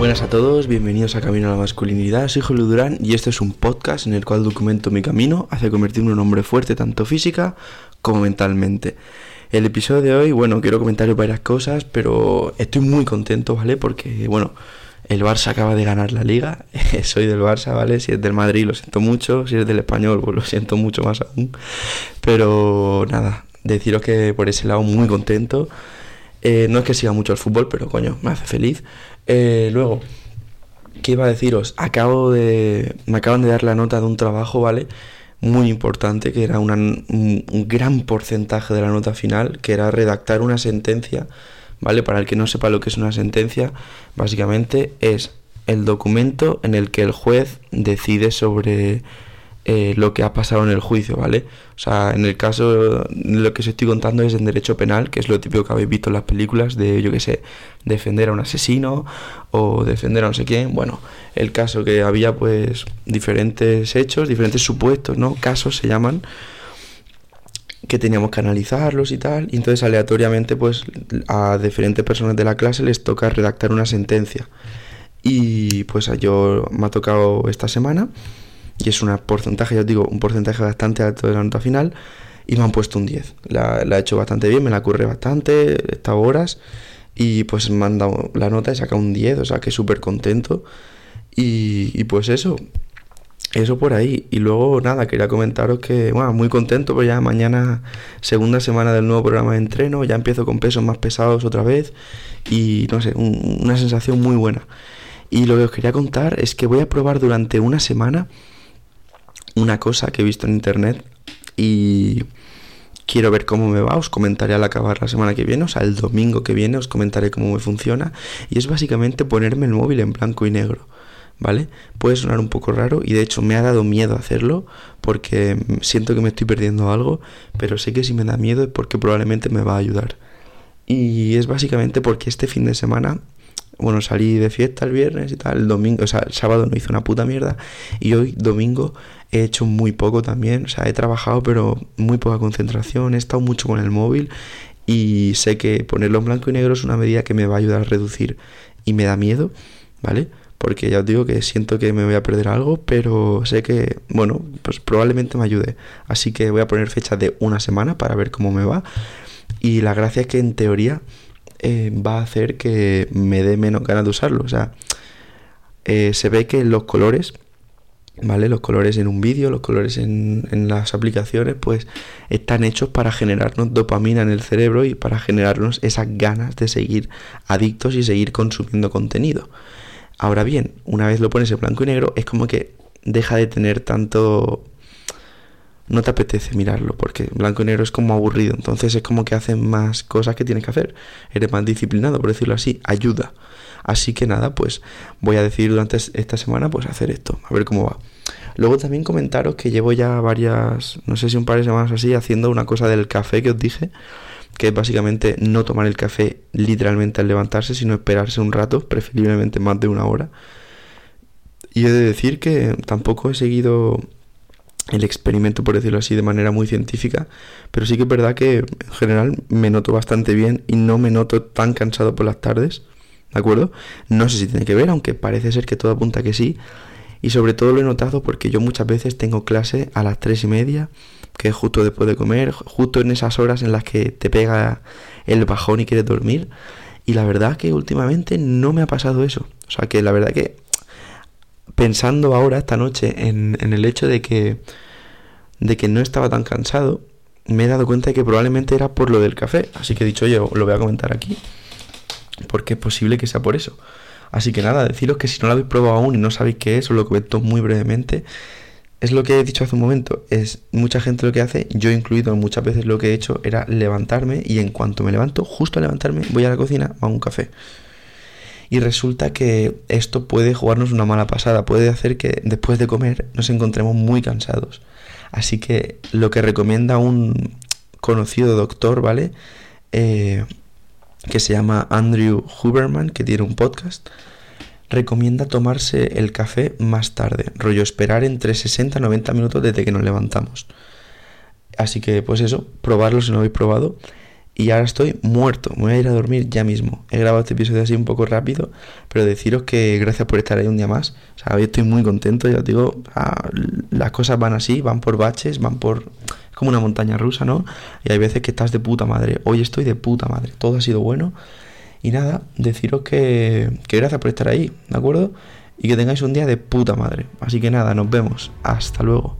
buenas a todos, bienvenidos a Camino a la Masculinidad. Soy Julio Durán y este es un podcast en el cual documento mi camino hacia convertirme en un hombre fuerte tanto física como mentalmente. El episodio de hoy, bueno, quiero comentaros varias cosas, pero estoy muy contento, ¿vale? Porque, bueno, el Barça acaba de ganar la liga. Soy del Barça, ¿vale? Si es del Madrid, lo siento mucho. Si es del español, pues lo siento mucho más aún. Pero nada, deciros que por ese lado muy contento. Eh, no es que siga mucho el fútbol, pero coño, me hace feliz. Eh, luego, ¿qué iba a deciros? Acabo de. Me acaban de dar la nota de un trabajo, ¿vale? Muy importante, que era un, un gran porcentaje de la nota final, que era redactar una sentencia, ¿vale? Para el que no sepa lo que es una sentencia, básicamente es el documento en el que el juez decide sobre eh, lo que ha pasado en el juicio, ¿vale? O sea, en el caso, lo que os estoy contando es en derecho penal, que es lo típico que habéis visto en las películas de, yo qué sé, defender a un asesino o defender a no sé quién. Bueno, el caso que había pues diferentes hechos, diferentes supuestos, ¿no? Casos se llaman que teníamos que analizarlos y tal, y entonces aleatoriamente pues a diferentes personas de la clase les toca redactar una sentencia. Y pues yo me ha tocado esta semana y es un porcentaje, ya os digo, un porcentaje bastante alto de la nota final y me han puesto un 10. La, la he hecho bastante bien, me la curré bastante, he estado horas y pues me han dado la nota y he sacado un 10, o sea que súper contento. Y, y, pues eso, eso por ahí. Y luego nada, quería comentaros que, bueno, muy contento, pues ya mañana, segunda semana del nuevo programa de entreno, ya empiezo con pesos más pesados otra vez y no sé, una sensación muy buena. Y lo que os quería contar es que voy a probar durante una semana una cosa que he visto en internet y quiero ver cómo me va, os comentaré al acabar la semana que viene, o sea, el domingo que viene os comentaré cómo me funciona y es básicamente ponerme el móvil en blanco y negro. ¿Vale? Puede sonar un poco raro y de hecho me ha dado miedo hacerlo porque siento que me estoy perdiendo algo, pero sé que si me da miedo es porque probablemente me va a ayudar. Y es básicamente porque este fin de semana bueno, salí de fiesta el viernes y tal, el domingo, o sea, el sábado no hice una puta mierda y hoy domingo he hecho muy poco también, o sea, he trabajado pero muy poca concentración, he estado mucho con el móvil y sé que ponerlo en blanco y negro es una medida que me va a ayudar a reducir y me da miedo, ¿vale? Porque ya os digo que siento que me voy a perder algo, pero sé que, bueno, pues probablemente me ayude. Así que voy a poner fecha de una semana para ver cómo me va. Y la gracia es que en teoría eh, va a hacer que me dé menos ganas de usarlo. O sea, eh, se ve que los colores, ¿vale? Los colores en un vídeo, los colores en, en, las aplicaciones, pues están hechos para generarnos dopamina en el cerebro y para generarnos esas ganas de seguir adictos y seguir consumiendo contenido. Ahora bien, una vez lo pones en blanco y negro, es como que deja de tener tanto no te apetece mirarlo porque blanco y negro es como aburrido. Entonces es como que hacen más cosas que tienes que hacer. Eres más disciplinado, por decirlo así. Ayuda. Así que nada, pues voy a decidir durante esta semana pues hacer esto. A ver cómo va. Luego también comentaros que llevo ya varias, no sé si un par de semanas así, haciendo una cosa del café que os dije. Que es básicamente no tomar el café literalmente al levantarse, sino esperarse un rato, preferiblemente más de una hora. Y he de decir que tampoco he seguido el experimento, por decirlo así, de manera muy científica, pero sí que es verdad que en general me noto bastante bien y no me noto tan cansado por las tardes, ¿de acuerdo? No sé si tiene que ver, aunque parece ser que todo apunta que sí, y sobre todo lo he notado porque yo muchas veces tengo clase a las tres y media, que es justo después de comer, justo en esas horas en las que te pega el bajón y quieres dormir, y la verdad que últimamente no me ha pasado eso, o sea que la verdad que pensando ahora esta noche en, el hecho de que de que no estaba tan cansado, me he dado cuenta de que probablemente era por lo del café. Así que he dicho, oye, lo voy a comentar aquí. Porque es posible que sea por eso. Así que nada, deciros que si no lo habéis probado aún y no sabéis qué es, os lo comento muy brevemente. Es lo que he dicho hace un momento. Es mucha gente lo que hace, yo incluido muchas veces lo que he hecho era levantarme y en cuanto me levanto, justo a levantarme, voy a la cocina, hago un café. Y resulta que esto puede jugarnos una mala pasada, puede hacer que después de comer nos encontremos muy cansados. Así que lo que recomienda un conocido doctor, ¿vale? Eh, que se llama Andrew Huberman, que tiene un podcast, recomienda tomarse el café más tarde, rollo esperar entre 60 y 90 minutos desde que nos levantamos. Así que pues eso, probarlo si no habéis probado y ahora estoy muerto. Me voy a ir a dormir ya mismo. He grabado este episodio así un poco rápido, pero deciros que gracias por estar ahí un día más. O sea, hoy estoy muy contento, ya os digo, las cosas van así, van por baches, van por... Es como una montaña rusa, ¿no? Y hay veces que estás de puta madre. Hoy estoy de puta madre. Todo ha sido bueno. Y nada, deciros que, que gracias por estar ahí, ¿de acuerdo? Y que tengáis un día de puta madre. Así que nada, nos vemos. Hasta luego.